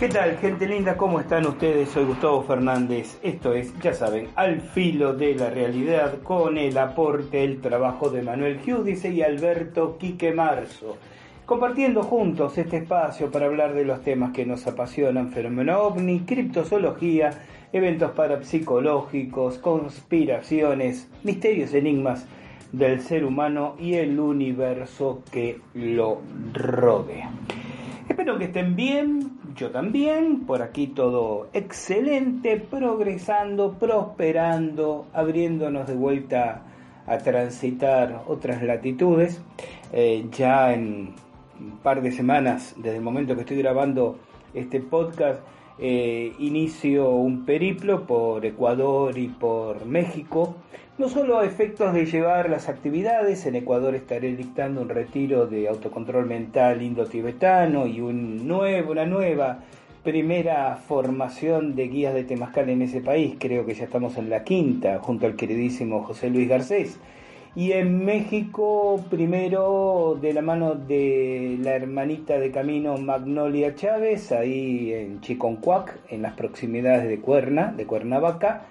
¿Qué tal, gente linda? ¿Cómo están ustedes? Soy Gustavo Fernández. Esto es, ya saben, al filo de la realidad con el aporte, el trabajo de Manuel Giudice y Alberto Quique Marzo. Compartiendo juntos este espacio para hablar de los temas que nos apasionan, fenómeno ovni, criptozoología, eventos parapsicológicos, conspiraciones, misterios, enigmas del ser humano y el universo que lo rodea. Espero que estén bien, yo también, por aquí todo excelente, progresando, prosperando, abriéndonos de vuelta a transitar otras latitudes. Eh, ya en un par de semanas, desde el momento que estoy grabando este podcast, eh, inicio un periplo por Ecuador y por México, no solo a efectos de llevar las actividades, en Ecuador estaré dictando un retiro de autocontrol mental indo-tibetano y una nueva primera formación de guías de Temazcal en ese país, creo que ya estamos en la quinta, junto al queridísimo José Luis Garcés. Y en México, primero de la mano de la hermanita de camino Magnolia Chávez, ahí en Chiconcuac, en las proximidades de Cuernavaca.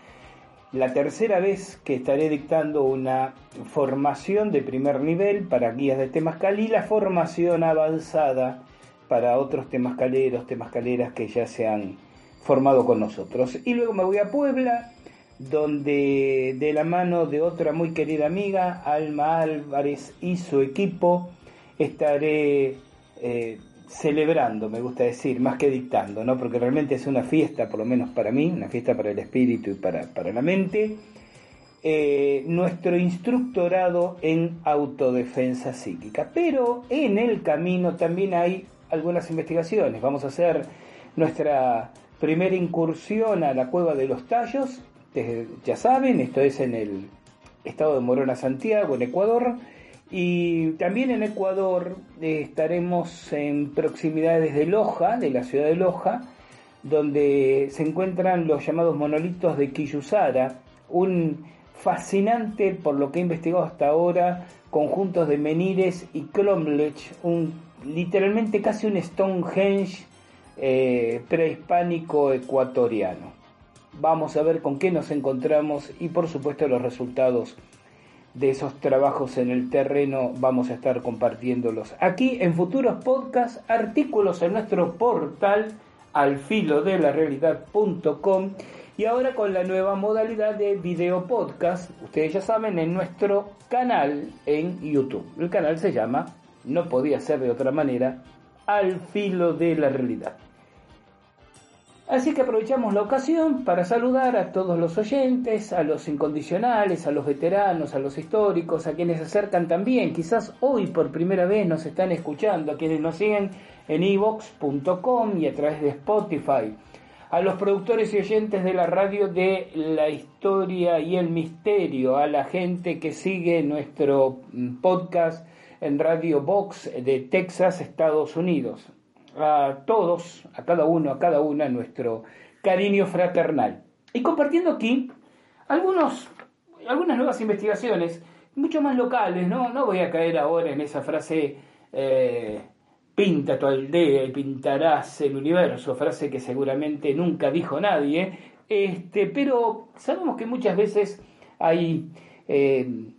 La tercera vez que estaré dictando una formación de primer nivel para guías de Temazcal y la formación avanzada para otros temascaleros, temascaleras que ya se han formado con nosotros. Y luego me voy a Puebla donde de la mano de otra muy querida amiga, Alma Álvarez y su equipo, estaré eh, celebrando, me gusta decir, más que dictando, ¿no? porque realmente es una fiesta, por lo menos para mí, una fiesta para el espíritu y para, para la mente, eh, nuestro instructorado en autodefensa psíquica. Pero en el camino también hay algunas investigaciones. Vamos a hacer nuestra primera incursión a la cueva de los tallos ya saben, esto es en el estado de Morona, Santiago, en Ecuador. Y también en Ecuador eh, estaremos en proximidades de Loja, de la ciudad de Loja, donde se encuentran los llamados monolitos de Quillusara, un fascinante, por lo que he investigado hasta ahora, conjuntos de menires y cromlech, un, literalmente casi un Stonehenge eh, prehispánico ecuatoriano. Vamos a ver con qué nos encontramos y por supuesto los resultados de esos trabajos en el terreno vamos a estar compartiéndolos aquí en futuros podcasts, artículos en nuestro portal alfilodelarrealidad.com y ahora con la nueva modalidad de video podcast, ustedes ya saben, en nuestro canal en YouTube. El canal se llama, no podía ser de otra manera, Al Filo de la Realidad. Así que aprovechamos la ocasión para saludar a todos los oyentes, a los incondicionales, a los veteranos, a los históricos, a quienes se acercan también, quizás hoy por primera vez nos están escuchando, a quienes nos siguen en evox.com y a través de Spotify. a los productores y oyentes de la radio de la historia y el misterio, a la gente que sigue nuestro mm, podcast en Radio Box de Texas, Estados Unidos. A todos, a cada uno, a cada una, nuestro cariño fraternal. Y compartiendo aquí algunos, algunas nuevas investigaciones, mucho más locales, ¿no? No voy a caer ahora en esa frase eh, pinta tu aldea y pintarás el universo, frase que seguramente nunca dijo nadie, este, pero sabemos que muchas veces hay eh,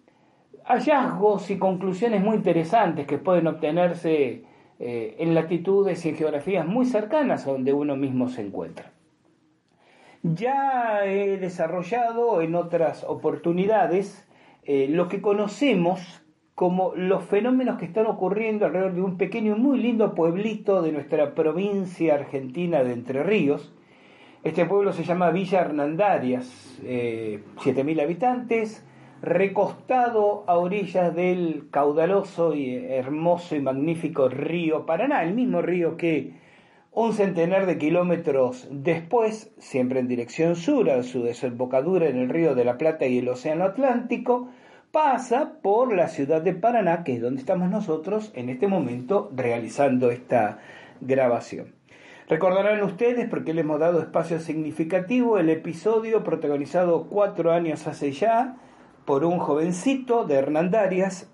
hallazgos y conclusiones muy interesantes que pueden obtenerse eh, en latitudes y geografías muy cercanas a donde uno mismo se encuentra. Ya he desarrollado en otras oportunidades eh, lo que conocemos como los fenómenos que están ocurriendo alrededor de un pequeño y muy lindo pueblito de nuestra provincia argentina de Entre Ríos. Este pueblo se llama Villa Hernandarias, eh, 7.000 habitantes, recostado a orillas del caudaloso y hermoso y magnífico río Paraná, el mismo río que un centenar de kilómetros después, siempre en dirección sur, a su desembocadura en el río de la Plata y el Océano Atlántico, pasa por la ciudad de Paraná, que es donde estamos nosotros en este momento realizando esta grabación. Recordarán ustedes, porque le hemos dado espacio significativo, el episodio protagonizado cuatro años hace ya por un jovencito de Hernandarias,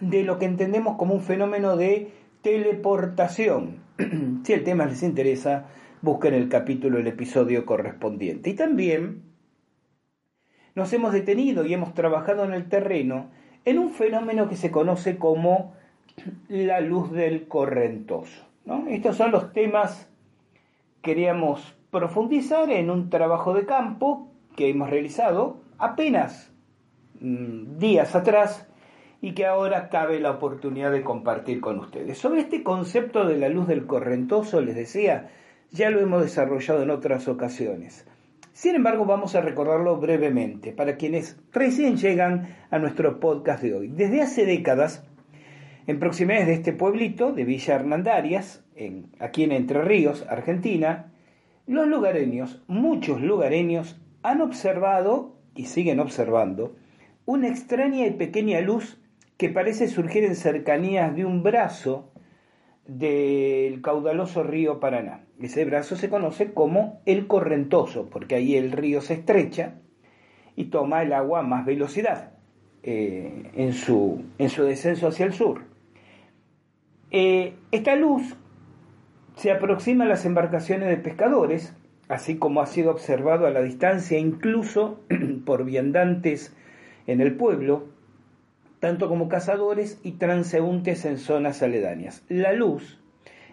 de lo que entendemos como un fenómeno de teleportación. si el tema les interesa, busquen el capítulo, el episodio correspondiente. Y también nos hemos detenido y hemos trabajado en el terreno en un fenómeno que se conoce como la luz del correntoso. Estos son los temas que queríamos profundizar en un trabajo de campo que hemos realizado apenas mm, días atrás y que ahora cabe la oportunidad de compartir con ustedes. Sobre este concepto de la luz del correntoso, les decía, ya lo hemos desarrollado en otras ocasiones. Sin embargo, vamos a recordarlo brevemente para quienes recién llegan a nuestro podcast de hoy. Desde hace décadas, en proximidades de este pueblito de Villa Hernandarias, en, aquí en Entre Ríos, Argentina, los lugareños, muchos lugareños, han observado y siguen observando una extraña y pequeña luz que parece surgir en cercanías de un brazo del caudaloso río Paraná. Ese brazo se conoce como el correntoso, porque ahí el río se estrecha y toma el agua a más velocidad eh, en, su, en, su, descenso hacia el sur. Eh, esta luz se aproxima a las embarcaciones de pescadores, así como ha sido observado a la distancia incluso por viandantes en el pueblo, tanto como cazadores y transeúntes en zonas aledañas. La luz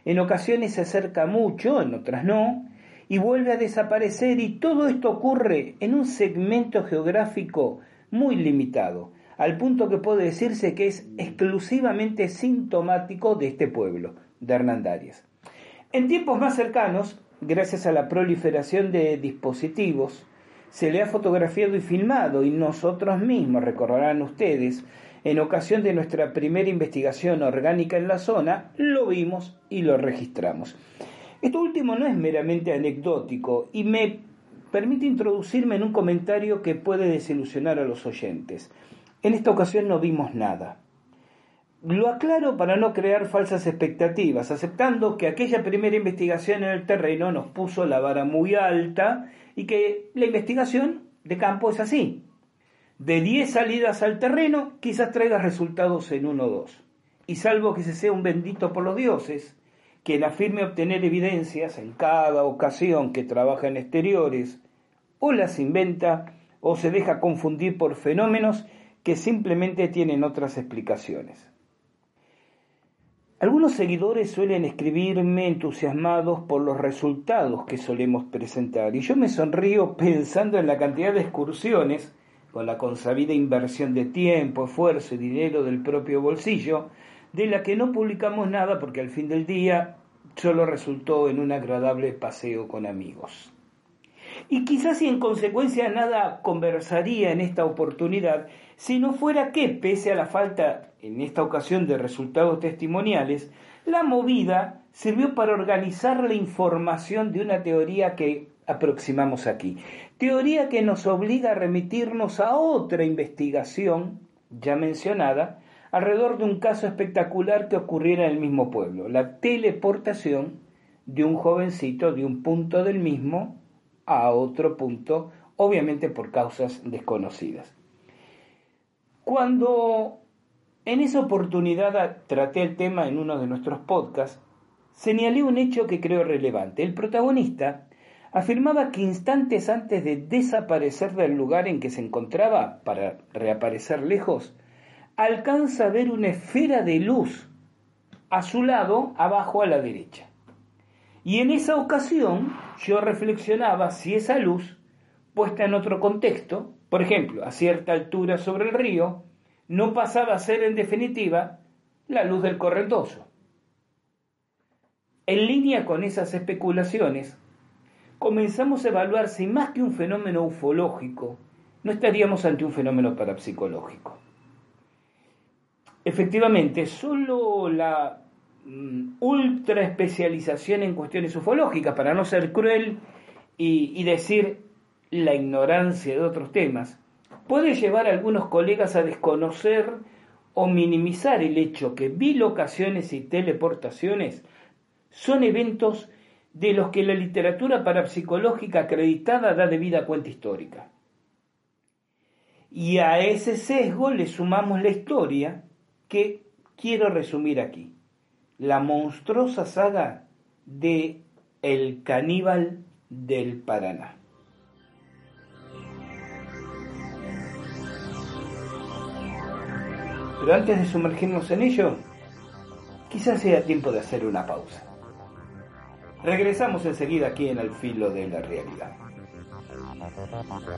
en ocasiones se acerca mucho, en otras no, y vuelve a desaparecer y todo esto ocurre en un segmento geográfico muy limitado, al punto que puede decirse que es exclusivamente sintomático de este pueblo, de Hernandarias. En tiempos más cercanos, gracias a la proliferación de dispositivos, se le ha fotografiado y filmado y nosotros mismos, recordarán ustedes, en ocasión de nuestra primera investigación orgánica en la zona, lo vimos y lo registramos. Esto último no es meramente anecdótico y me permite introducirme en un comentario que puede desilusionar a los oyentes. En esta ocasión no vimos nada. Lo aclaro para no crear falsas expectativas, aceptando que aquella primera investigación en el terreno nos puso la vara muy alta y que la investigación de campo es así, de 10 salidas al terreno, quizás traiga resultados en uno o dos. Y salvo que se sea un bendito por los dioses, quien afirme obtener evidencias en cada ocasión que trabaja en exteriores, o las inventa, o se deja confundir por fenómenos que simplemente tienen otras explicaciones. Algunos seguidores suelen escribirme entusiasmados por los resultados que solemos presentar y yo me sonrío pensando en la cantidad de excursiones con la consabida inversión de tiempo, esfuerzo y dinero del propio bolsillo, de la que no publicamos nada porque al fin del día solo resultó en un agradable paseo con amigos. Y quizás y en consecuencia nada conversaría en esta oportunidad si no fuera que, pese a la falta en esta ocasión de resultados testimoniales, La movida sirvió para organizar la información de una teoría que aproximamos aquí. Teoría que nos obliga a remitirnos a otra investigación ya mencionada alrededor de un caso espectacular que ocurriera en el mismo pueblo, la teleportación de un jovencito de un punto del mismo a otro punto, obviamente por causas desconocidas. Cuando en esa oportunidad traté el tema en uno de nuestros podcasts, señalé un hecho que creo relevante. El protagonista afirmaba que instantes antes de desaparecer del lugar en que se encontraba para reaparecer lejos, alcanza a ver una esfera de luz a su lado, abajo a la derecha. Y en esa ocasión yo reflexionaba si esa luz, puesta en otro contexto, por ejemplo, a cierta altura sobre el río, no pasaba a ser en definitiva la luz del correntoso. En línea con esas especulaciones, comenzamos a evaluar si más que un fenómeno ufológico, no estaríamos ante un fenómeno parapsicológico. Efectivamente, solo la mm, ultra especialización en cuestiones ufológicas, para no ser cruel y, y decir la ignorancia de otros temas, puede llevar a algunos colegas a desconocer o minimizar el hecho que bilocaciones y teleportaciones son eventos de los que la literatura parapsicológica acreditada da debida cuenta histórica. Y a ese sesgo le sumamos la historia que quiero resumir aquí. La monstruosa saga de El caníbal del Paraná. Pero antes de sumergirnos en ello, quizás sea tiempo de hacer una pausa. Regresamos enseguida aquí en el filo de la realidad. On peut pas prendre le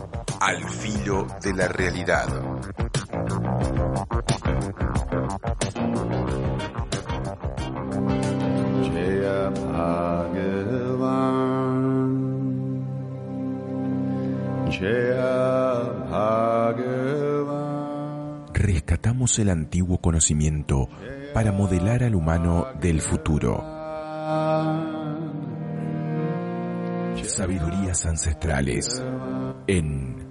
Al filo de la realidad. Rescatamos el antiguo conocimiento para modelar al humano del futuro. Sabidurías ancestrales en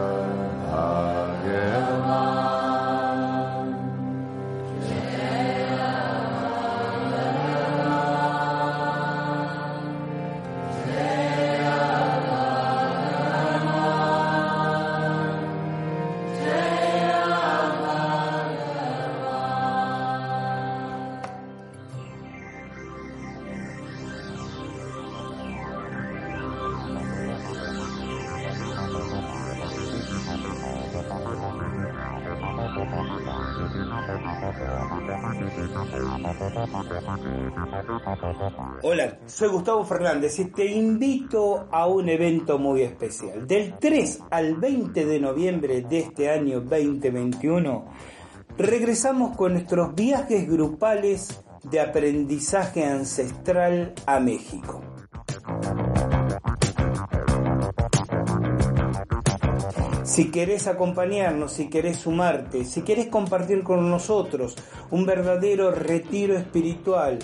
Hola, soy Gustavo Fernández y te invito a un evento muy especial. Del 3 al 20 de noviembre de este año 2021, regresamos con nuestros viajes grupales de aprendizaje ancestral a México. Si querés acompañarnos, si querés sumarte, si querés compartir con nosotros un verdadero retiro espiritual,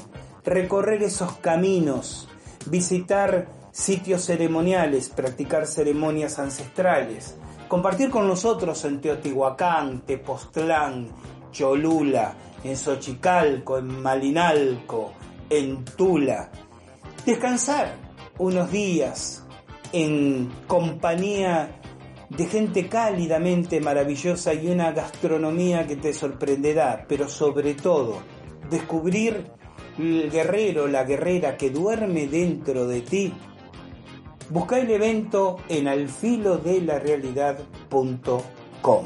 recorrer esos caminos, visitar sitios ceremoniales, practicar ceremonias ancestrales, compartir con nosotros en Teotihuacán, Tepoztlán, Cholula, en Xochicalco, en Malinalco, en Tula. Descansar unos días en compañía de gente cálidamente maravillosa y una gastronomía que te sorprenderá, pero sobre todo descubrir el guerrero, la guerrera que duerme dentro de ti. Busca el evento en alfilodelarealidad.com.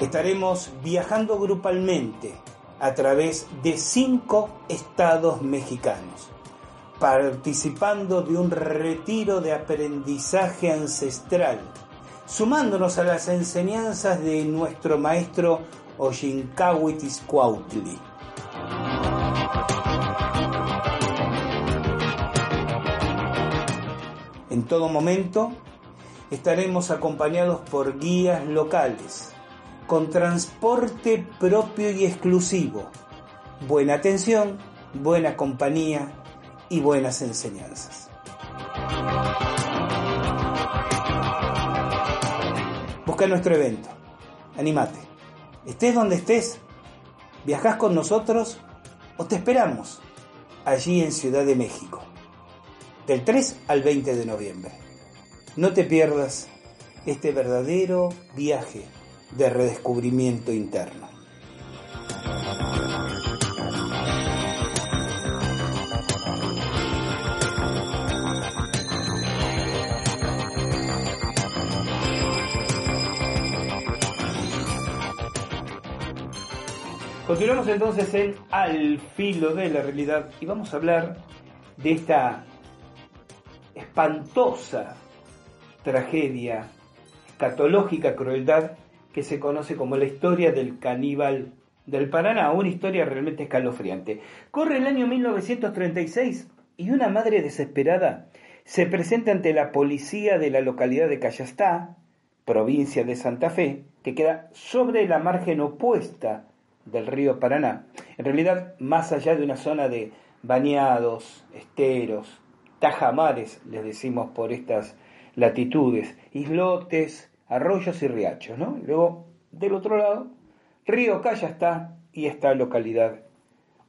Estaremos viajando grupalmente a través de cinco estados mexicanos, participando de un retiro de aprendizaje ancestral, sumándonos a las enseñanzas de nuestro maestro Cuautli. En todo momento estaremos acompañados por guías locales, con transporte propio y exclusivo, buena atención, buena compañía y buenas enseñanzas. Busca nuestro evento, animate, estés donde estés, viajás con nosotros o te esperamos allí en Ciudad de México, del 3 al 20 de noviembre. No te pierdas este verdadero viaje de redescubrimiento interno. Continuamos entonces en Al filo de la realidad y vamos a hablar de esta espantosa tragedia, escatológica crueldad que se conoce como la historia del caníbal del Paraná, una historia realmente escalofriante. Corre el año 1936 y una madre desesperada se presenta ante la policía de la localidad de Callastá, provincia de Santa Fe, que queda sobre la margen opuesta del río Paraná, en realidad más allá de una zona de bañados, esteros, tajamares, les decimos por estas latitudes, islotes, arroyos y riachos, ¿no? Luego, del otro lado, río Callastá y esta localidad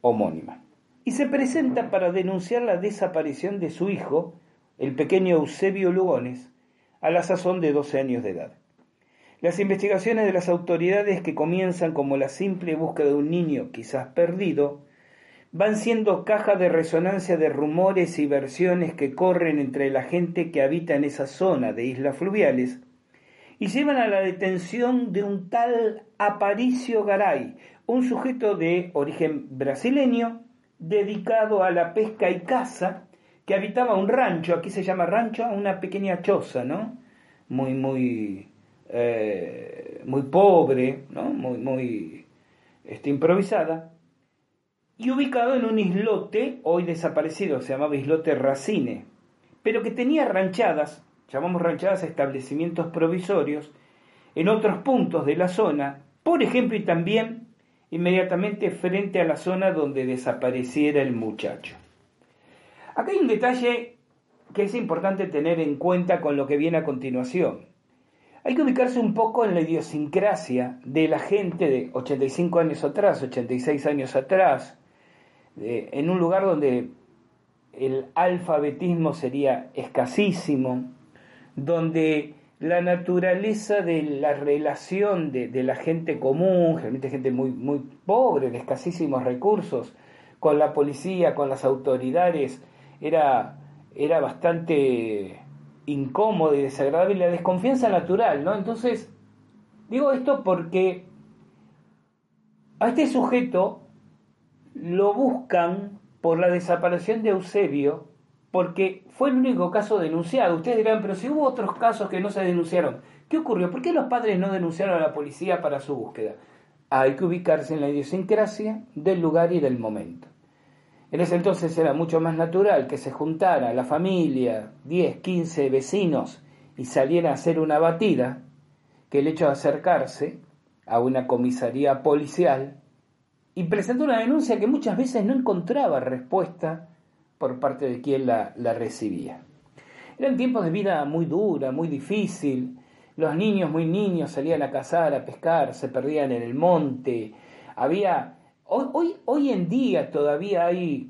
homónima. Y se presenta para denunciar la desaparición de su hijo, el pequeño Eusebio Lugones, a la sazón de 12 años de edad. Las investigaciones de las autoridades que comienzan como la simple búsqueda de un niño quizás perdido, van siendo caja de resonancia de rumores y versiones que corren entre la gente que habita en esa zona de islas fluviales y llevan a la detención de un tal Aparicio Garay, un sujeto de origen brasileño dedicado a la pesca y caza, que habitaba un rancho, aquí se llama rancho, una pequeña choza, ¿no? Muy, muy, eh, muy pobre, ¿no? Muy, muy este, improvisada, y ubicado en un islote, hoy desaparecido, se llamaba islote Racine, pero que tenía ranchadas, llamamos ranchadas establecimientos provisorios, en otros puntos de la zona, por ejemplo, y también inmediatamente frente a la zona donde desapareciera el muchacho. Acá hay un detalle que es importante tener en cuenta con lo que viene a continuación. Hay que ubicarse un poco en la idiosincrasia de la gente de 85 años atrás, 86 años atrás, en un lugar donde el alfabetismo sería escasísimo, donde la naturaleza de la relación de, la gente común, generalmente gente muy, muy pobre, de escasísimos recursos, con la policía, con las autoridades, era, era bastante incómodo y desagradable, la desconfianza natural, ¿no? Entonces, digo esto porque a este sujeto lo buscan por la desaparición de Eusebio, porque fue el único caso denunciado. Ustedes dirán, pero si hubo otros casos que no se denunciaron, ¿qué ocurrió? ¿Por qué los padres no denunciaron a la policía para su búsqueda? Hay que ubicarse en la idiosincrasia del lugar y del momento. En ese entonces era mucho más natural que se juntara la familia, 10, 15 vecinos, y saliera a hacer una batida, que el hecho de acercarse a una comisaría policial y presentó una denuncia que muchas veces no encontraba respuesta por parte de quien la, recibía. Eran tiempos de vida muy dura, muy difícil. Los niños muy niños salían a cazar, a pescar, se perdían en el monte. Había hoy, hoy, hoy en día todavía hay,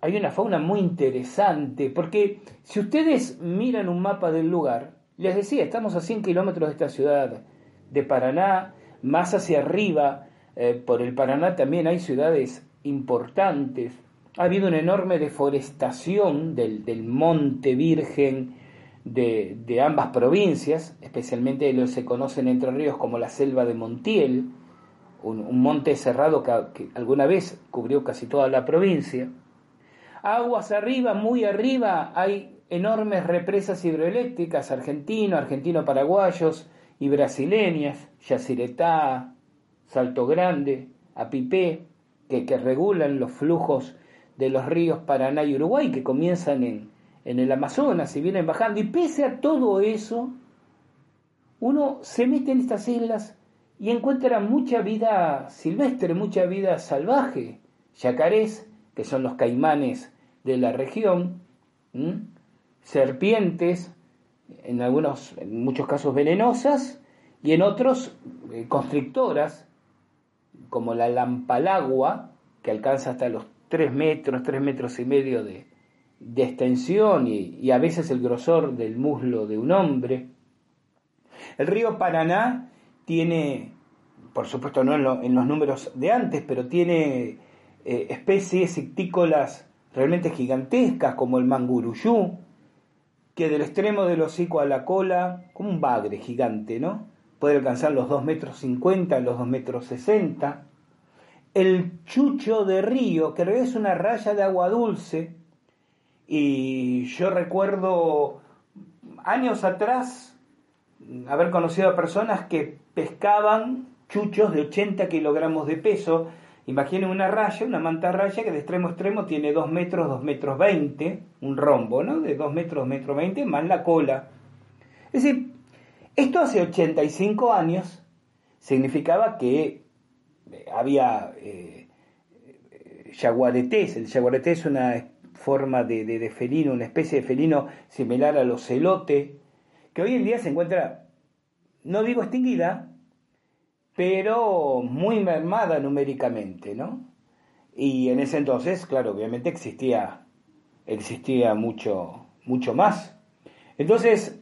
hay una fauna muy interesante, porque si ustedes miran un mapa del lugar, les decía, estamos a 100 kilómetros de esta ciudad de Paraná, más hacia arriba eh, por el Paraná también hay ciudades importantes. Ha habido una enorme deforestación del, monte virgen de, ambas provincias, especialmente los se conocen Entre Ríos como la selva de Montiel, un, monte cerrado que, alguna vez cubrió casi toda la provincia. Aguas arriba, muy arriba, hay enormes represas hidroeléctricas argentino, argentino-paraguayos y brasileñas, Yacyretá, Salto Grande, Apipé, que, que regulan los flujos de los ríos Paraná y Uruguay, que comienzan en, en el Amazonas y vienen bajando. Y pese a todo eso, uno se mete en estas islas y encuentra mucha vida silvestre, mucha vida salvaje. Yacarés, que son los caimanes de la región, serpientes, en algunos, en muchos casos venenosas, y en otros eh, constrictoras, como la lampalagua, que alcanza hasta los 3 metros, 3 metros y medio de, extensión y, a veces el grosor del muslo de un hombre. El río Paraná tiene, por supuesto no en, los números de antes, pero tiene eh, especies ictícolas realmente gigantescas como el manguruyú, que del extremo del hocico a la cola, como un bagre gigante, ¿no? puede alcanzar los 2 metros 50, los 2 metros 60. El chucho de río, que es una raya de agua dulce, y yo recuerdo años atrás haber conocido a personas que pescaban chuchos de 80 kilogramos de peso. Imaginen una raya, una mantarraya que de extremo a extremo tiene 2 metros, 2 metros 20, un rombo, ¿no? De 2 metros, 2 metros 20, más la cola. Es decir, esto hace 85 años significaba que había eh, yaguaretés. El yaguareté es una forma de, de, felino, una especie de felino similar a los celote, que hoy en día se encuentra, no digo extinguida, pero muy mermada numéricamente, ¿no? Y en ese entonces, claro, obviamente existía, existía mucho, mucho más. Entonces,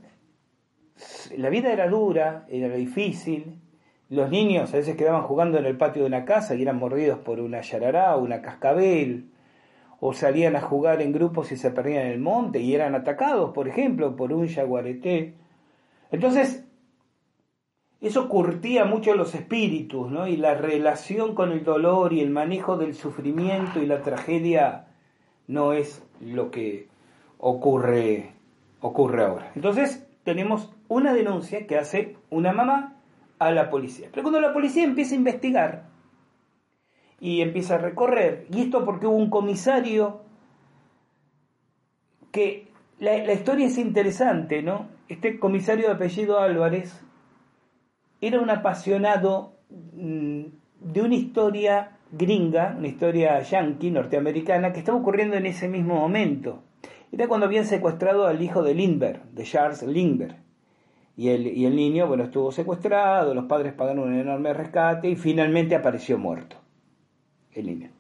la vida era dura, era difícil, los niños a veces quedaban jugando en el patio de una casa y eran mordidos por una yarará o una cascabel, o salían a jugar en grupos y se perdían en el monte y eran atacados, por ejemplo, por un jaguareté. Entonces, eso curtía mucho los espíritus, ¿no? Y la relación con el dolor y el manejo del sufrimiento y la tragedia no es lo que ocurre, ocurre ahora. Entonces, tenemos una denuncia que hace una mamá a la policía. Pero cuando la policía empieza a investigar y empieza a recorrer, y esto porque hubo un comisario que la, historia es interesante, ¿no? Este comisario de apellido Álvarez era un apasionado mm, de una historia gringa, una historia yankee, norteamericana, que estaba ocurriendo en ese mismo momento. Era cuando habían secuestrado al hijo de Lindbergh, de Charles Lindbergh. Y el, y el niño, bueno, estuvo secuestrado, los padres pagaron un enorme rescate y finalmente apareció muerto. El niño.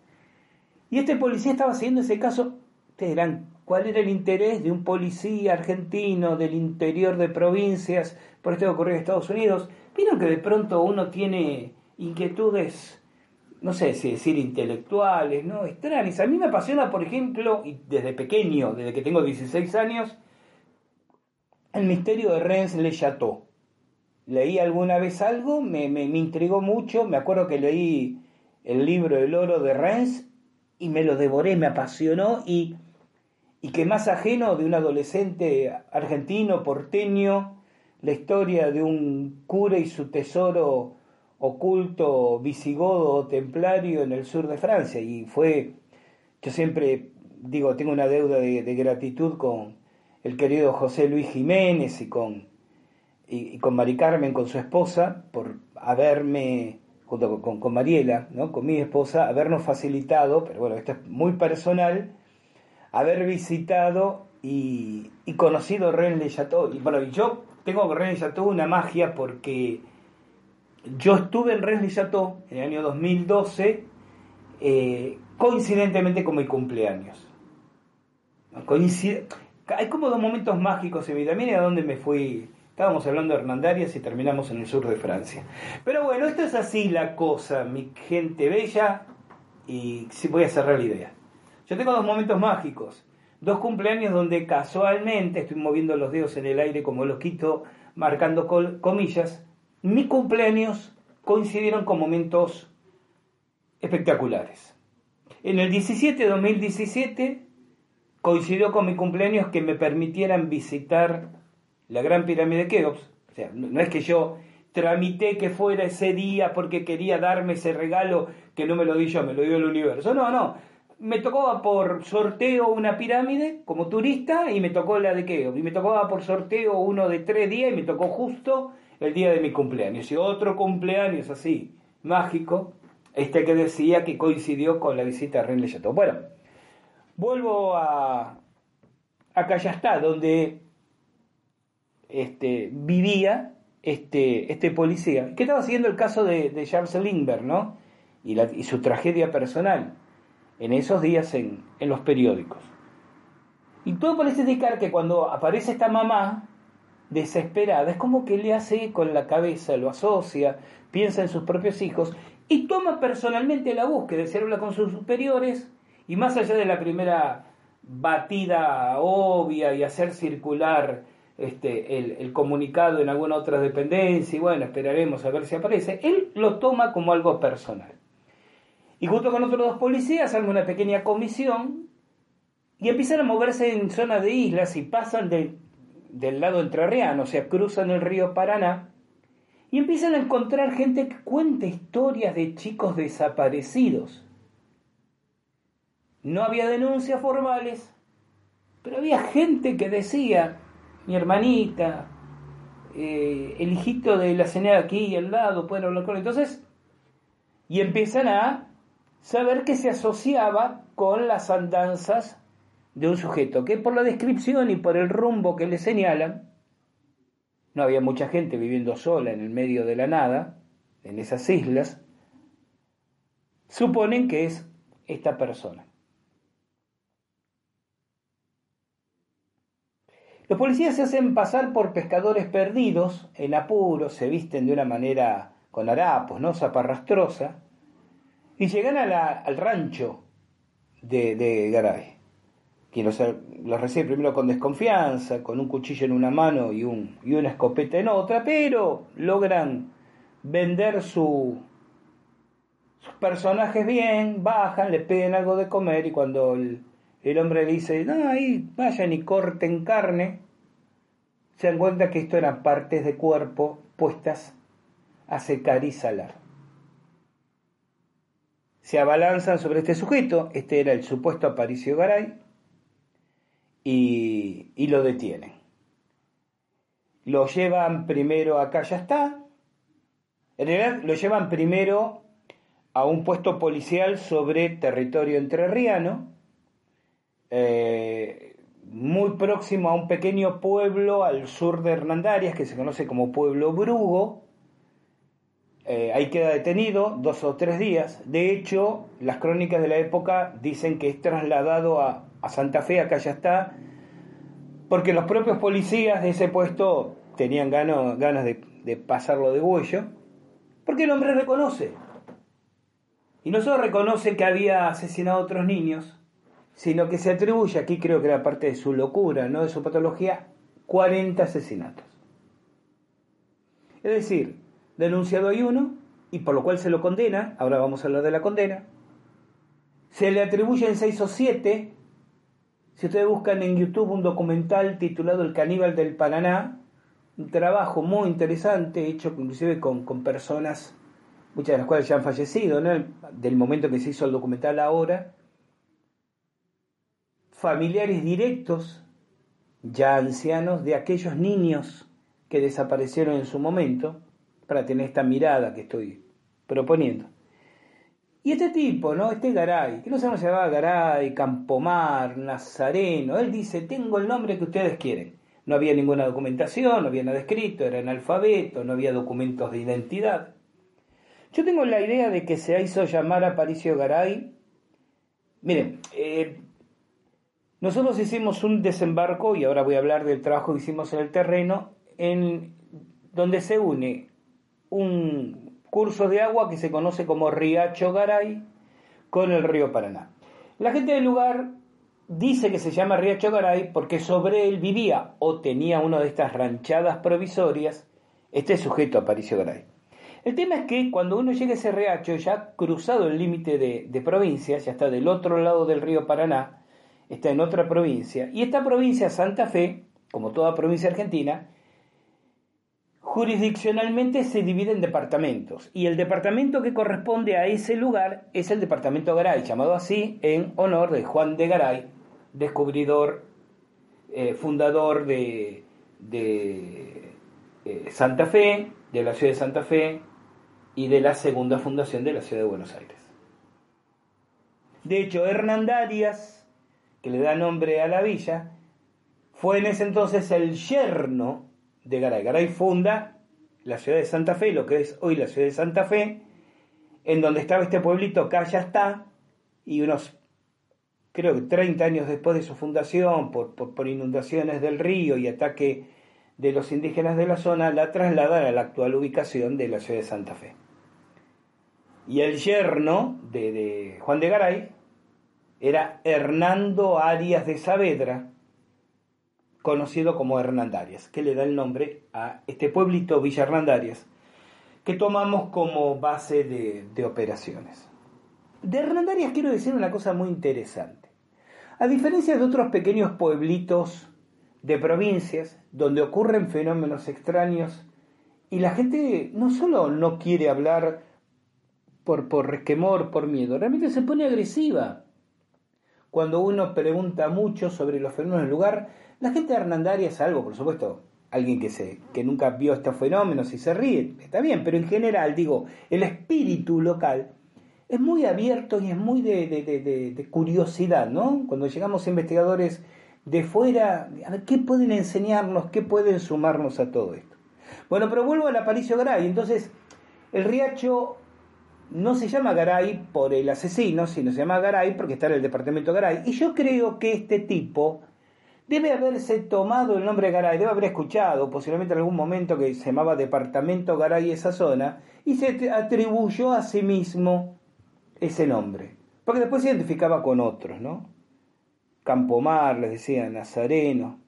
Y este policía estaba siguiendo ese caso. Ustedes dirán, ¿cuál era el interés de un policía argentino del interior de provincias por esto que ocurrió en Estados Unidos? Vieron que de pronto uno tiene inquietudes, no sé si decir intelectuales, ¿no? Extrañas. A mí me apasiona, por ejemplo, y desde pequeño, desde que tengo 16 años, el misterio de Rennes Le Chateau. Leí alguna vez algo, me, me, intrigó mucho, me acuerdo que leí el libro El oro de Rennes y me lo devoré, me apasionó y, y que más ajeno de un adolescente argentino, porteño, la historia de un cura y su tesoro oculto visigodo templario en el sur de Francia. Y fue, yo siempre digo, tengo una deuda de gratitud con, el querido José Luis Jiménez y con, y, con Mari Carmen, con su esposa, por haberme, junto con, con, Mariela, ¿no? con mi esposa, habernos facilitado, pero bueno, esto es muy personal, haber visitado y, y conocido Rennes Chateau. Y bueno, yo tengo con Rennes Chateau una magia porque yo estuve en Rennes Chateau en el año 2012, eh, coincidentemente con mi cumpleaños. Hay como dos momentos mágicos en mi vida. Miren a dónde me fui. Estábamos hablando de Hernandarias y terminamos en el sur de Francia. Pero bueno, esto es así la cosa, mi gente bella. Y voy a cerrar la idea. Yo tengo dos momentos mágicos. Dos cumpleaños donde casualmente, estoy moviendo los dedos en el aire como los quito, marcando comillas, mis cumpleaños coincidieron con momentos espectaculares. En el 17 2017 coincidió con mi cumpleaños que me permitieran visitar la Gran Pirámide de Keops. O sea, no es que yo tramité que fuera ese día porque quería darme ese regalo que no me lo di yo, me lo dio el universo. No, no. Me tocó por sorteo una pirámide como turista y me tocó la de Keops. Y me tocó por sorteo uno de tres días y me tocó justo el día de mi cumpleaños. Y otro cumpleaños así, mágico, este que decía que coincidió con la visita a Rennes Chateau. Bueno, Vuelvo a, a Callastá, donde este, vivía este, este policía, que estaba siguiendo el caso de, Charles Lindbergh, ¿no? Y, la, y, su tragedia personal en esos días en, en los periódicos. Y todo parece indicar que cuando aparece esta mamá desesperada, es como que le hace con la cabeza, lo asocia, piensa en sus propios hijos y toma personalmente la búsqueda, se habla con sus superiores y más allá de la primera batida obvia y hacer circular este, el, comunicado en alguna otra dependencia, y bueno, esperaremos a ver si aparece, él lo toma como algo personal. Y junto con otros dos policías arma una pequeña comisión y empiezan a moverse en zona de islas y pasan de del lado entrerriano, o sea, cruzan el río Paraná y empiezan a encontrar gente que cuenta historias de chicos desaparecidos. No había denuncias formales, pero había gente que decía, mi hermanita, eh, el hijito de la señora aquí al lado, pueden hablar con él. Entonces, y empiezan a saber que se asociaba con las andanzas de un sujeto, que por la descripción y por el rumbo que le señalan, no había mucha gente viviendo sola en el medio de la nada, en esas islas, suponen que es esta persona. Los policías se hacen pasar por pescadores perdidos, en apuros, se visten de una manera con harapos, ¿no? zaparrastrosa, y llegan al rancho de, Garay, quien los, recibe primero con desconfianza, con un cuchillo en una mano y, y una escopeta en otra, pero logran vender su, sus personajes bien, bajan, le piden algo de comer y cuando el, el hombre dice, no, ahí vayan y corten carne, se dan cuenta que esto eran partes de cuerpo puestas a secar y salar. Se abalanzan sobre este sujeto, este era el supuesto Aparicio Garay, y, y lo detienen. Lo llevan primero acá, ya está. En realidad lo llevan primero a un puesto policial sobre territorio entrerriano, eh, muy próximo a un pequeño pueblo al sur de Hernandarias que se conoce como Pueblo Brugo. Eh, ahí queda detenido dos o tres días. De hecho, las crónicas de la época dicen que es trasladado a, Santa Fe, acá ya está, porque los propios policías de ese puesto tenían ganas, de, de pasarlo de huello, porque el hombre reconoce. Y no solo reconoce que había asesinado a otros niños, sino que se atribuye, aquí creo que era parte de su locura, no de su patología, 40 asesinatos. Es decir, denunciado hay uno, y por lo cual se lo condena, ahora vamos a hablar de la condena, se le atribuyen 6 o 7, si ustedes buscan en YouTube un documental titulado El caníbal del Paraná, un trabajo muy interesante, hecho inclusive con, con personas, muchas de las cuales ya han fallecido, ¿no? del momento que se hizo el documental ahora, familiares directos, ya ancianos, de aquellos niños que desaparecieron en su momento, para tener esta mirada que estoy proponiendo. Y este tipo, ¿no? Este Garay, que no se llamaba Garay, Campomar, Nazareno, él dice, tengo el nombre que ustedes quieren. No había ninguna documentación, no había nada escrito, era analfabeto, no había documentos de identidad. Yo tengo la idea de que se hizo llamar a Paricio Garay. Miren, eh, nosotros hicimos un desembarco, y ahora voy a hablar del trabajo que hicimos en el terreno, en donde se une un curso de agua que se conoce como Riacho Garay con el río Paraná. La gente del lugar dice que se llama Riacho Garay porque sobre él vivía o tenía una de estas ranchadas provisorias este sujeto Aparicio Garay. El tema es que cuando uno llega a ese riacho, ya cruzado el límite de, de provincias, ya está del otro lado del río Paraná, está en otra provincia. Y esta provincia, Santa Fe, como toda provincia argentina, jurisdiccionalmente se divide en departamentos. Y el departamento que corresponde a ese lugar es el departamento Garay, llamado así en honor de Juan de Garay, descubridor, eh, fundador de, de eh, Santa Fe, de la ciudad de Santa Fe y de la segunda fundación de la ciudad de Buenos Aires. De hecho, Hernandarias que le da nombre a la villa, fue en ese entonces el yerno de Garay. Garay funda la ciudad de Santa Fe, lo que es hoy la ciudad de Santa Fe, en donde estaba este pueblito, acá ya está, y unos, creo que 30 años después de su fundación, por, por, inundaciones del río y ataque de los indígenas de la zona, la trasladan a la actual ubicación de la ciudad de Santa Fe. Y el yerno de, de Juan de Garay era Hernando Arias de Saavedra, conocido como Hernandarias, que le da el nombre a este pueblito Villa Hernandarias, que tomamos como base de, de operaciones. De Hernandarias quiero decir una cosa muy interesante. A diferencia de otros pequeños pueblitos de provincias donde ocurren fenómenos extraños y la gente no solo no quiere hablar por, por resquemor, por miedo, realmente se pone agresiva. Cuando uno pregunta mucho sobre los fenómenos del lugar, la gente de Hernandaria, salvo por supuesto alguien que, se, que nunca vio estos fenómenos y se ríe, está bien, pero en general, digo, el espíritu local es muy abierto y es muy de, de, curiosidad, ¿no? Cuando llegamos investigadores de fuera, a ver qué pueden enseñarnos, qué pueden sumarnos a todo esto. Bueno, pero vuelvo al Aparicio Garay. Entonces, el riacho no se llama Garay por el asesino, sino se llama Garay porque está en el departamento Garay. Y yo creo que este tipo debe haberse tomado el nombre Garay, debe haber escuchado posiblemente en algún momento que se llamaba departamento Garay esa zona, y se atribuyó a sí mismo ese nombre. Porque después se identificaba con otros, ¿no? Campomar, les decía, Nazareno.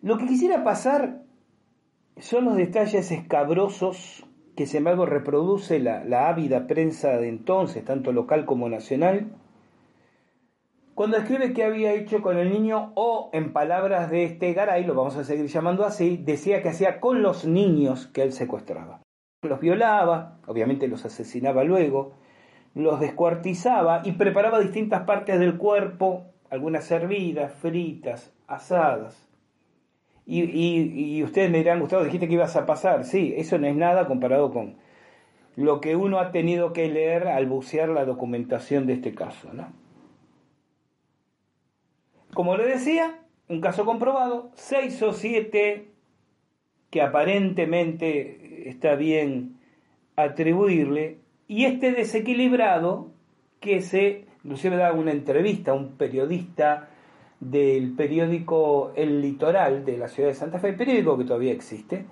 Lo que quisiera pasar son los detalles escabrosos que sin embargo reproduce la, la ávida prensa de entonces, tanto local como nacional, cuando escribe qué había hecho con el niño o, en palabras de este Garay, lo vamos a seguir llamando así, decía que hacía con los niños que él secuestraba. Los violaba, obviamente los asesinaba luego, los descuartizaba y preparaba distintas partes del cuerpo, algunas hervidas, fritas, asadas. Y, ustedes me dirán, Gustavo, dijiste que ibas a pasar. Sí, eso no es nada comparado con lo que uno ha tenido que leer al bucear la documentación de este caso. ¿no? Como le decía, un caso comprobado, seis o siete que aparentemente está bien atribuirle, y este desequilibrado que se, inclusive da una entrevista a un periodista del periódico El Litoral de la ciudad de Santa Fe, periódico que todavía existe,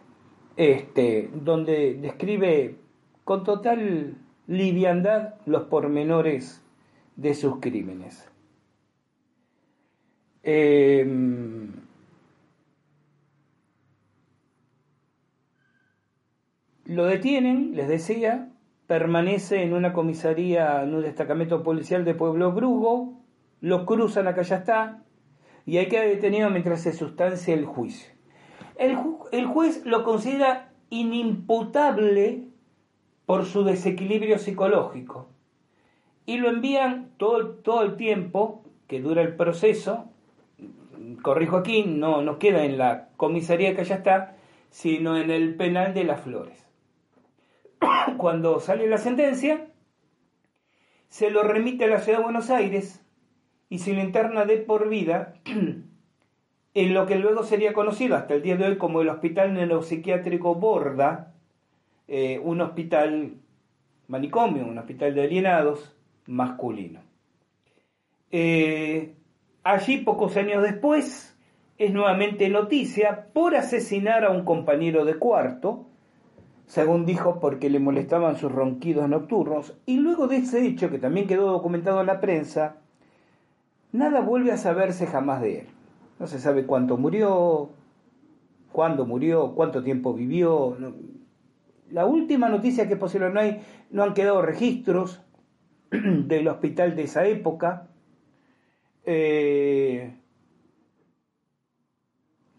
este, donde describe con total liviandad los pormenores de sus crímenes. Em, lo detienen, les decía, permanece en una comisaría, en un destacamento policial de Pueblo Brugo, lo cruzan, acá ya está, y hay que detenido mientras se sustancia el juicio. El, juez lo considera inimputable por su desequilibrio psicológico y lo envían todo, todo el tiempo que dura el proceso, corrijo aquí, no, no queda en la comisaría que ya está, sino en el penal de las flores. Cuando sale la sentencia, se lo remite a la ciudad de Buenos Aires, y se lo interna de por vida en lo que luego sería conocido hasta el día de hoy como el Hospital Neuropsiquiátrico Borda, eh, un hospital manicomio, un hospital de alienados masculino. Eh, allí, pocos años después, es nuevamente noticia por asesinar a un compañero de cuarto, según dijo porque le molestaban sus ronquidos nocturnos, y luego de ese hecho, que también quedó documentado en la prensa, Nada vuelve a saberse jamás de él. No se sabe cuánto murió, cuándo murió, cuánto tiempo vivió. La última noticia que es posible no hay, no han quedado registros del hospital de esa época. Eh,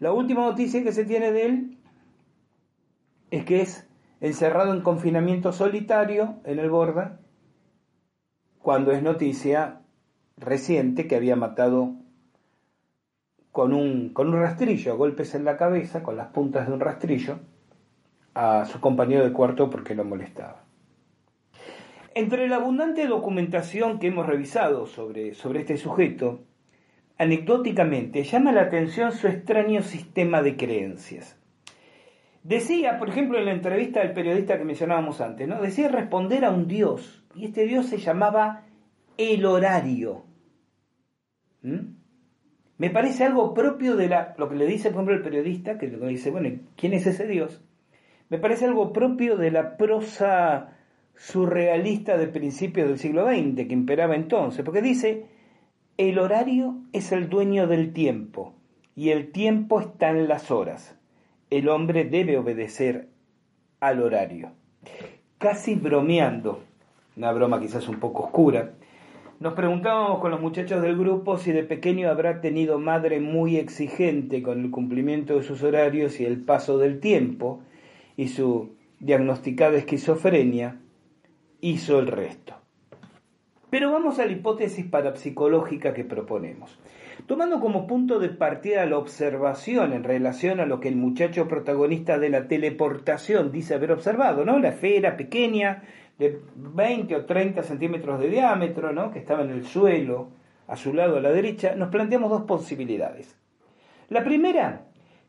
la última noticia que se tiene de él es que es encerrado en confinamiento solitario en el Borda, cuando es noticia reciente que había matado con un, con un rastrillo, golpes en la cabeza, con las puntas de un rastrillo, a su compañero de cuarto porque lo molestaba. Entre la abundante documentación que hemos revisado sobre, sobre este sujeto, anecdóticamente llama la atención su extraño sistema de creencias. Decía, por ejemplo, en la entrevista del periodista que mencionábamos antes, ¿no? decía responder a un dios, y este dios se llamaba el horario. ¿Mm? Me parece algo propio de la, lo que le dice, por ejemplo, el periodista, que le dice, bueno, ¿quién es ese Dios? Me parece algo propio de la prosa surrealista de principios del siglo XX que imperaba entonces, porque dice, el horario es el dueño del tiempo y el tiempo está en las horas. El hombre debe obedecer al horario. Casi bromeando, una broma quizás un poco oscura, Nos preguntábamos con los muchachos del grupo si de pequeño habrá tenido madre muy exigente con el cumplimiento de sus horarios y el paso del tiempo, y su diagnosticada esquizofrenia hizo el resto. Pero vamos a la hipótesis parapsicológica que proponemos. Tomando como punto de partida la observación en relación a lo que el muchacho protagonista de la teleportación dice haber observado, ¿no? La esfera pequeña de 20 o 30 centímetros de diámetro, ¿no? que estaba en el suelo, a su lado a la derecha, nos planteamos dos posibilidades. La primera,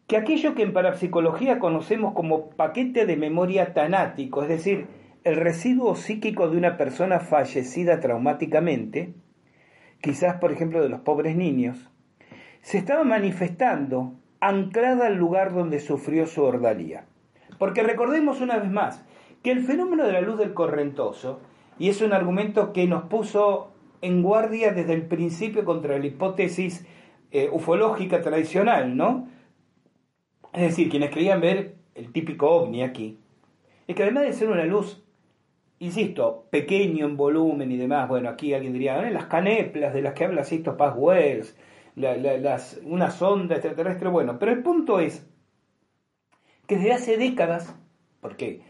que aquello que en parapsicología conocemos como paquete de memoria tanático, es decir, el residuo psíquico de una persona fallecida traumáticamente, quizás por ejemplo de los pobres niños, se estaba manifestando anclada al lugar donde sufrió su ordalía. Porque recordemos una vez más, que el fenómeno de la luz del correntoso, y es un argumento que nos puso en guardia desde el principio contra la hipótesis eh, ufológica tradicional, ¿no? Es decir, quienes creían ver el típico ovni aquí, es que además de ser una luz, insisto, pequeño en volumen y demás, bueno, aquí alguien diría, las caneplas de las que habla Sisto Paz Wells, las, una sonda extraterrestre, bueno, pero el punto es que desde hace décadas, porque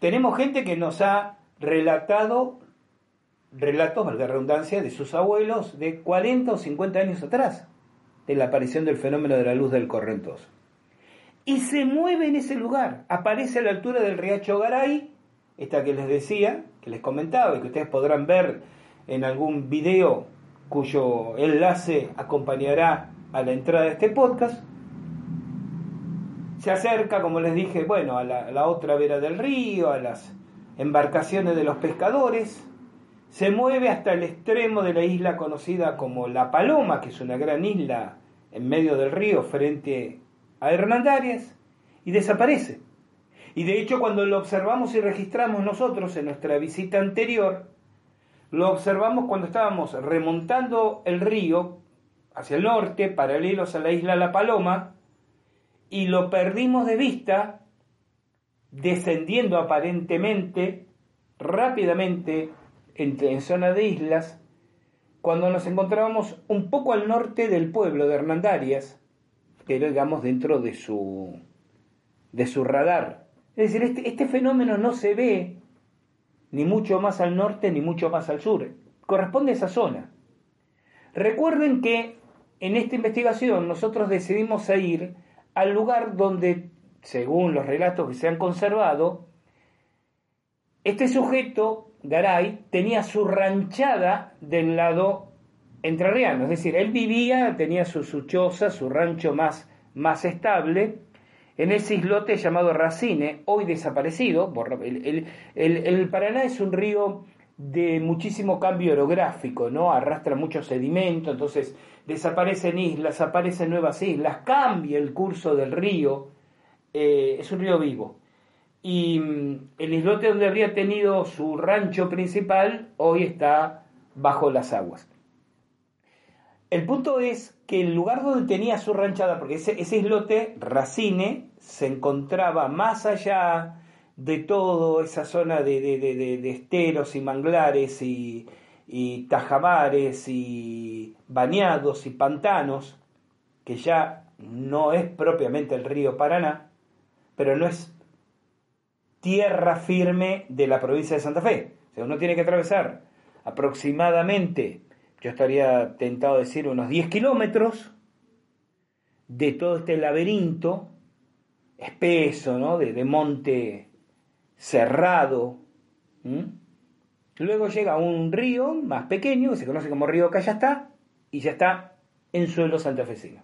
tenemos gente que nos ha relatado relatos, valga redundancia, de sus abuelos de 40 o 50 años atrás, de la aparición del fenómeno de la luz del correntoso. Y se mueve en ese lugar, aparece a la altura del riacho Garay, esta que les decía, que les comentaba y que ustedes podrán ver en algún video cuyo enlace acompañará a la entrada de este podcast, se acerca, como les dije, bueno, a la, otra vera del río, a las embarcaciones de los pescadores, se mueve hasta el extremo de la isla conocida como La Paloma, que es una gran isla en medio del río frente a Hernandarias, y desaparece. Y de hecho cuando lo observamos y registramos nosotros en nuestra visita anterior, lo observamos cuando estábamos remontando el río hacia el norte, paralelos a la isla La Paloma, y lo perdimos de vista descendiendo aparentemente rápidamente en, zona de islas cuando nos encontrábamos un poco al norte del pueblo de Hernandarias, pero digamos dentro de su, de su radar. Es decir, este, este fenómeno no se ve ni mucho más al norte ni mucho más al sur, corresponde a esa zona. Recuerden que en esta investigación nosotros decidimos ir al lugar donde, según los relatos que se han conservado, este sujeto, Garay, tenía su ranchada del lado entrerriano, es decir, él vivía, tenía su, su choza, su rancho más, más estable, en ese islote llamado Racine, hoy desaparecido. El, el, Paraná es un río de muchísimo cambio orográfico, ¿no? Arrastra mucho sedimento, entonces desaparecen islas, aparecen nuevas islas, cambia el curso del río, eh, es un río vivo. Y mm, el islote donde habría tenido su rancho principal hoy está bajo las aguas. El punto es que el lugar donde tenía su ranchada, porque ese, islote, Racine, se encontraba más allá de toda esa zona de, de esteros y manglares y, y tajamares y bañados y pantanos, que ya no es propiamente el río Paraná, pero no es tierra firme de la provincia de Santa Fe. O uno tiene que atravesar aproximadamente, yo estaría tentado a decir, unos 10 kilómetros de todo este laberinto espeso, ¿no? de, monte cerrado. Luego llega un río más pequeño, que se conoce como río Callastá, y ya está en suelo santafesino.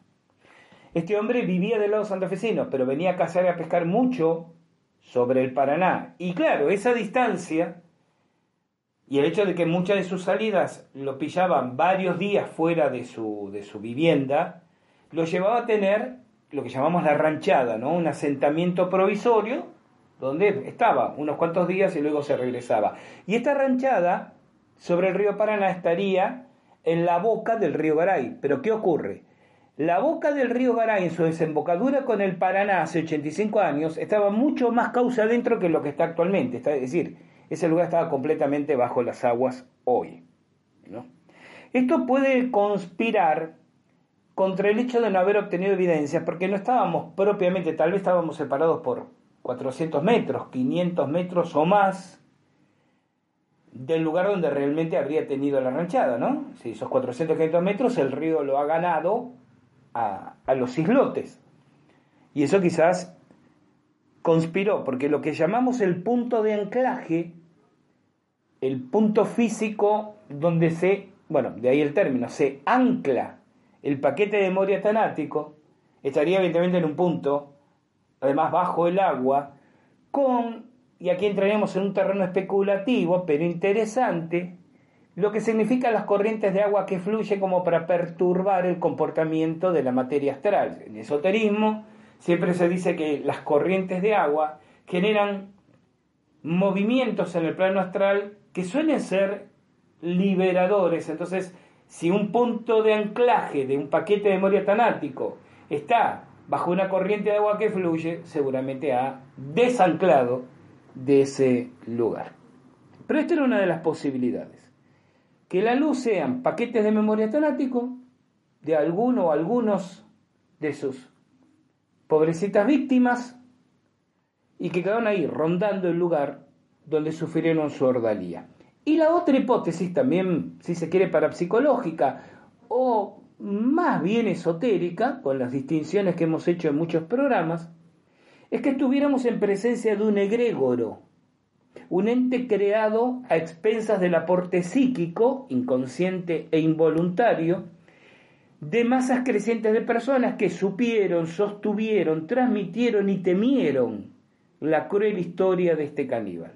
Este hombre vivía del lado santafesino, pero venía a cazar y a pescar mucho sobre el Paraná. Y claro, esa distancia y el hecho de que muchas de sus salidas lo pillaban varios días fuera de su, de su vivienda, lo llevaba a tener lo que llamamos la ranchada, ¿no? un asentamiento provisorio donde estaba unos cuantos días y luego se regresaba. Y esta ranchada sobre el río Paraná estaría en la boca del río Garay. Pero ¿qué ocurre? La boca del río Garay en su desembocadura con el Paraná hace 85 años estaba mucho más causa adentro que lo que está actualmente. Es decir, ese lugar estaba completamente bajo las aguas hoy. Esto puede conspirar contra el hecho de no haber obtenido evidencias, porque no estábamos propiamente, tal vez estábamos separados por 400 metros, 500 metros o más del lugar donde realmente habría tenido la ranchada, ¿no? Si esos 400, 500 metros el río lo ha ganado a, a los islotes. Y eso quizás conspiró, porque lo que llamamos el punto de anclaje, el punto físico donde se, bueno, de ahí el término, se ancla el paquete de memoria tanático, estaría evidentemente en un punto, además bajo el agua, con, y aquí entraríamos en un terreno especulativo, pero interesante, lo que significa las corrientes de agua que fluyen como para perturbar el comportamiento de la materia astral. En esoterismo, Siempre se dice que las corrientes de agua generan movimientos en el plano astral que suelen ser liberadores. Entonces, si un punto de anclaje de un paquete de memoria tanático está bajo una corriente de agua que fluye, seguramente ha desanclado de ese lugar. Pero esta era una de las posibilidades. Que la luz sean paquetes de memoria tanático de alguno o algunos de sus pobrecitas víctimas, y que quedaron ahí rondando el lugar donde sufrieron su ordalía. Y la otra hipótesis, también, si se quiere, parapsicológica o más bien esotérica, con las distinciones que hemos hecho en muchos programas, es que estuviéramos en presencia de un egregoro, un ente creado a expensas del aporte psíquico, inconsciente e involuntario, de masas crecientes de personas que supieron, sostuvieron, transmitieron y temieron la cruel historia de este caníbal.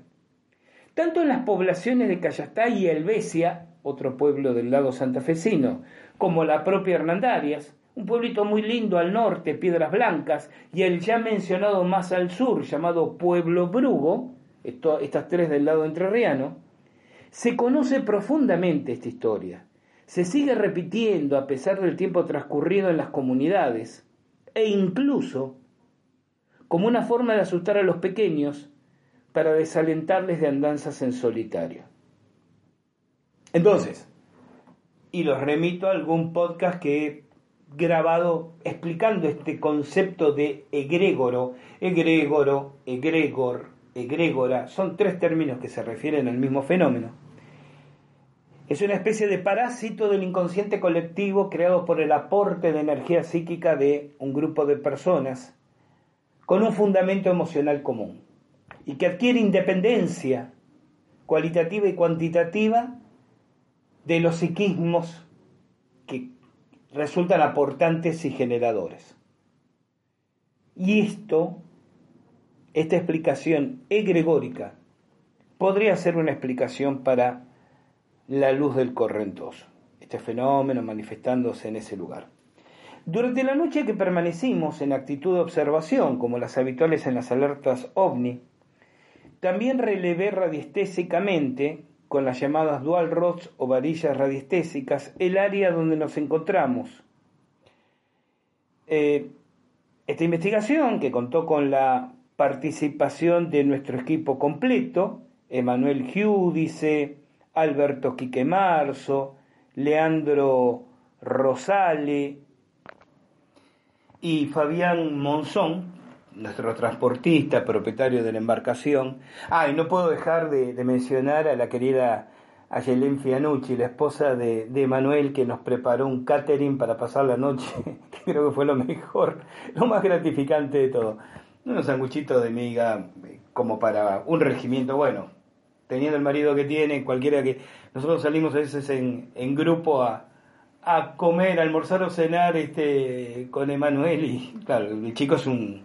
Tanto en las poblaciones de Cayastá y Helvecia, otro pueblo del lado santafesino, como la propia Hernandarias, un pueblito muy lindo al norte, Piedras Blancas, y el ya mencionado más al sur, llamado Pueblo Brugo, estas tres del lado entrerriano, se conoce profundamente esta historia se sigue repitiendo a pesar del tiempo transcurrido en las comunidades e incluso como una forma de asustar a los pequeños para desalentarles de andanzas en solitario. Entonces, y los remito a algún podcast que he grabado explicando este concepto de egregoro, egregoro, egregor, egregora, son tres términos que se refieren al mismo fenómeno. Es una especie de parásito del inconsciente colectivo creado por el aporte de energía psíquica de un grupo de personas con un fundamento emocional común y que adquiere independencia cualitativa y cuantitativa de los psiquismos que resultan aportantes y generadores. Y esto, esta explicación egregórica, podría ser una explicación para la luz del correntoso, este fenómeno manifestándose en ese lugar. Durante la noche que permanecimos en actitud de observación, como las habituales en las alertas ovni, también relevé radiestésicamente, con las llamadas dual rods o varillas radiestésicas, el área donde nos encontramos. Eh, esta investigación, que contó con la participación de nuestro equipo completo, Emanuel Giudice, Alberto Quique Marzo, Leandro Rosale y Fabián Monzón, nuestro transportista, propietario de la embarcación. Ah, y no puedo dejar de, mencionar a la querida Ayelén Fianucci, la esposa de, de, Manuel, que nos preparó un catering para pasar la noche, que creo que fue lo mejor, lo más gratificante de todo. Unos sanguchitos de miga eh, como para un regimiento, bueno, teniendo el marido que tiene, cualquiera que... Nosotros salimos a veces en, en grupo a, a comer, a almorzar o cenar este, con Emanuel y claro, el chico es un,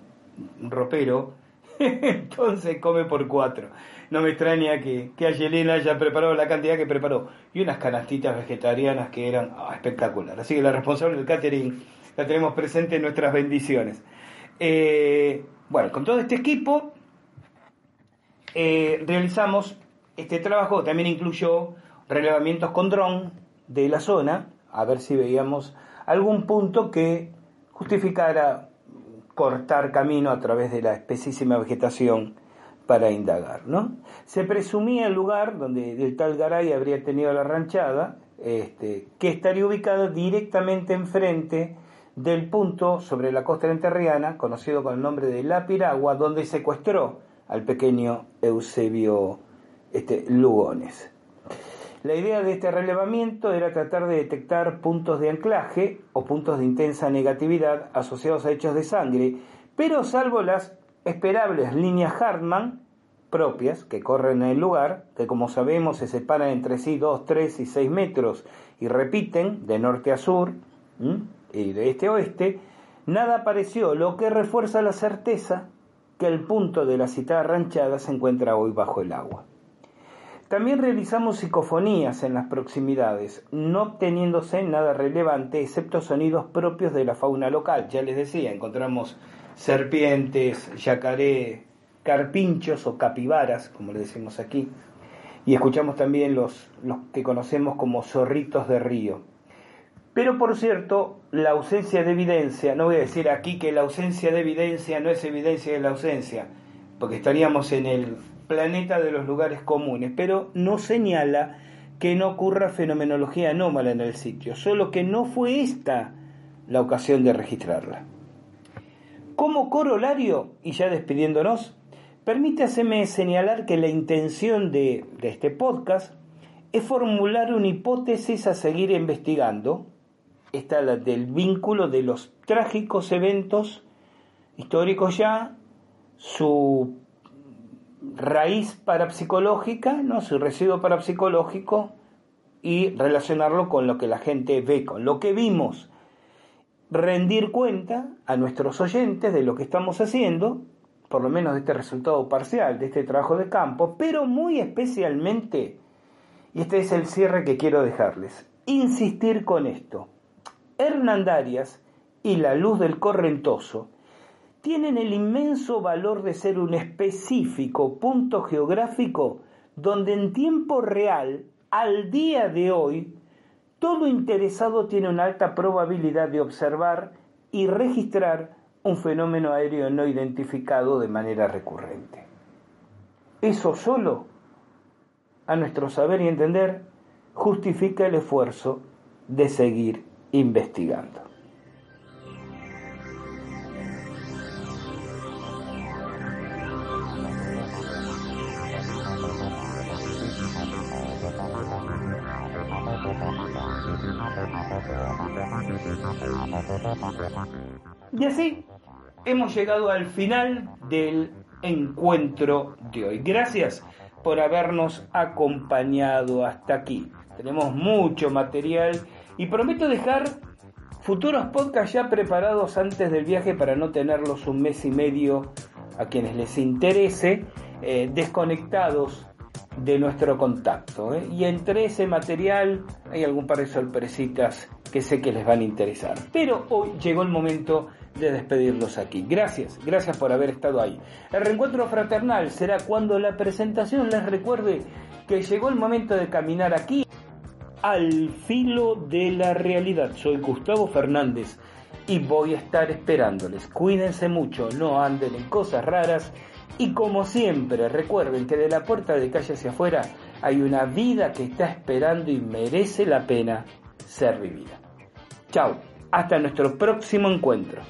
ropero, entonces come por cuatro. No me extraña que, que haya preparado la cantidad que preparó. Y unas canastitas vegetarianas que eran ah, espectacular. Así que la responsable del catering la tenemos presente en nuestras bendiciones. Eh, bueno, con todo este equipo eh, realizamos este trabajo también incluyó relevamientos con dron de la zona, a ver si veíamos algún punto que justificara cortar camino a través de la espesísima vegetación para indagar. ¿no? Se presumía el lugar donde el tal Garay habría tenido la ranchada, este, que estaría ubicada directamente enfrente del punto sobre la costa enterriana, conocido con el nombre de La Piragua, donde secuestró al pequeño Eusebio este, Lugones. La idea de este relevamiento era tratar de detectar puntos de anclaje o puntos de intensa negatividad asociados a hechos de sangre, pero salvo las esperables líneas Hartmann propias que corren en el lugar, que como sabemos se separan entre sí 2, 3 y 6 metros y repiten de norte a sur y de este a oeste, nada apareció, lo que refuerza la certeza que el punto de la citada ranchada se encuentra hoy bajo el agua. También realizamos psicofonías en las proximidades, no obteniéndose nada relevante excepto sonidos propios de la fauna local. Ya les decía, encontramos serpientes, yacaré, carpinchos o capibaras, como le decimos aquí, y escuchamos también los, los que conocemos como zorritos de río. Pero por cierto, la ausencia de evidencia, no voy a decir aquí que la ausencia de evidencia no es evidencia de la ausencia, porque estaríamos en el planeta de los lugares comunes, pero no señala que no ocurra fenomenología anómala en el sitio, solo que no fue esta la ocasión de registrarla. Como corolario, y ya despidiéndonos, permítaseme señalar que la intención de, de este podcast es formular una hipótesis a seguir investigando, esta la del vínculo de los trágicos eventos históricos ya, su raíz parapsicológica, su residuo parapsicológico y relacionarlo con lo que la gente ve, con lo que vimos. Rendir cuenta a nuestros oyentes de lo que estamos haciendo, por lo menos de este resultado parcial, de este trabajo de campo, pero muy especialmente, y este es el cierre que quiero dejarles, insistir con esto. Hernandarias y la luz del correntoso tienen el inmenso valor de ser un específico punto geográfico donde en tiempo real, al día de hoy, todo interesado tiene una alta probabilidad de observar y registrar un fenómeno aéreo no identificado de manera recurrente. Eso solo, a nuestro saber y entender, justifica el esfuerzo de seguir investigando. Hemos llegado al final del encuentro de hoy. Gracias por habernos acompañado hasta aquí. Tenemos mucho material y prometo dejar futuros podcasts ya preparados antes del viaje para no tenerlos un mes y medio a quienes les interese eh, desconectados de nuestro contacto. ¿eh? Y entre ese material hay algún par de sorpresitas que sé que les van a interesar. Pero hoy llegó el momento de despedirlos aquí. Gracias, gracias por haber estado ahí. El reencuentro fraternal será cuando la presentación les recuerde que llegó el momento de caminar aquí al filo de la realidad. Soy Gustavo Fernández y voy a estar esperándoles. Cuídense mucho, no anden en cosas raras y como siempre, recuerden que de la puerta de calle hacia afuera hay una vida que está esperando y merece la pena ser vivida. Chao, hasta nuestro próximo encuentro.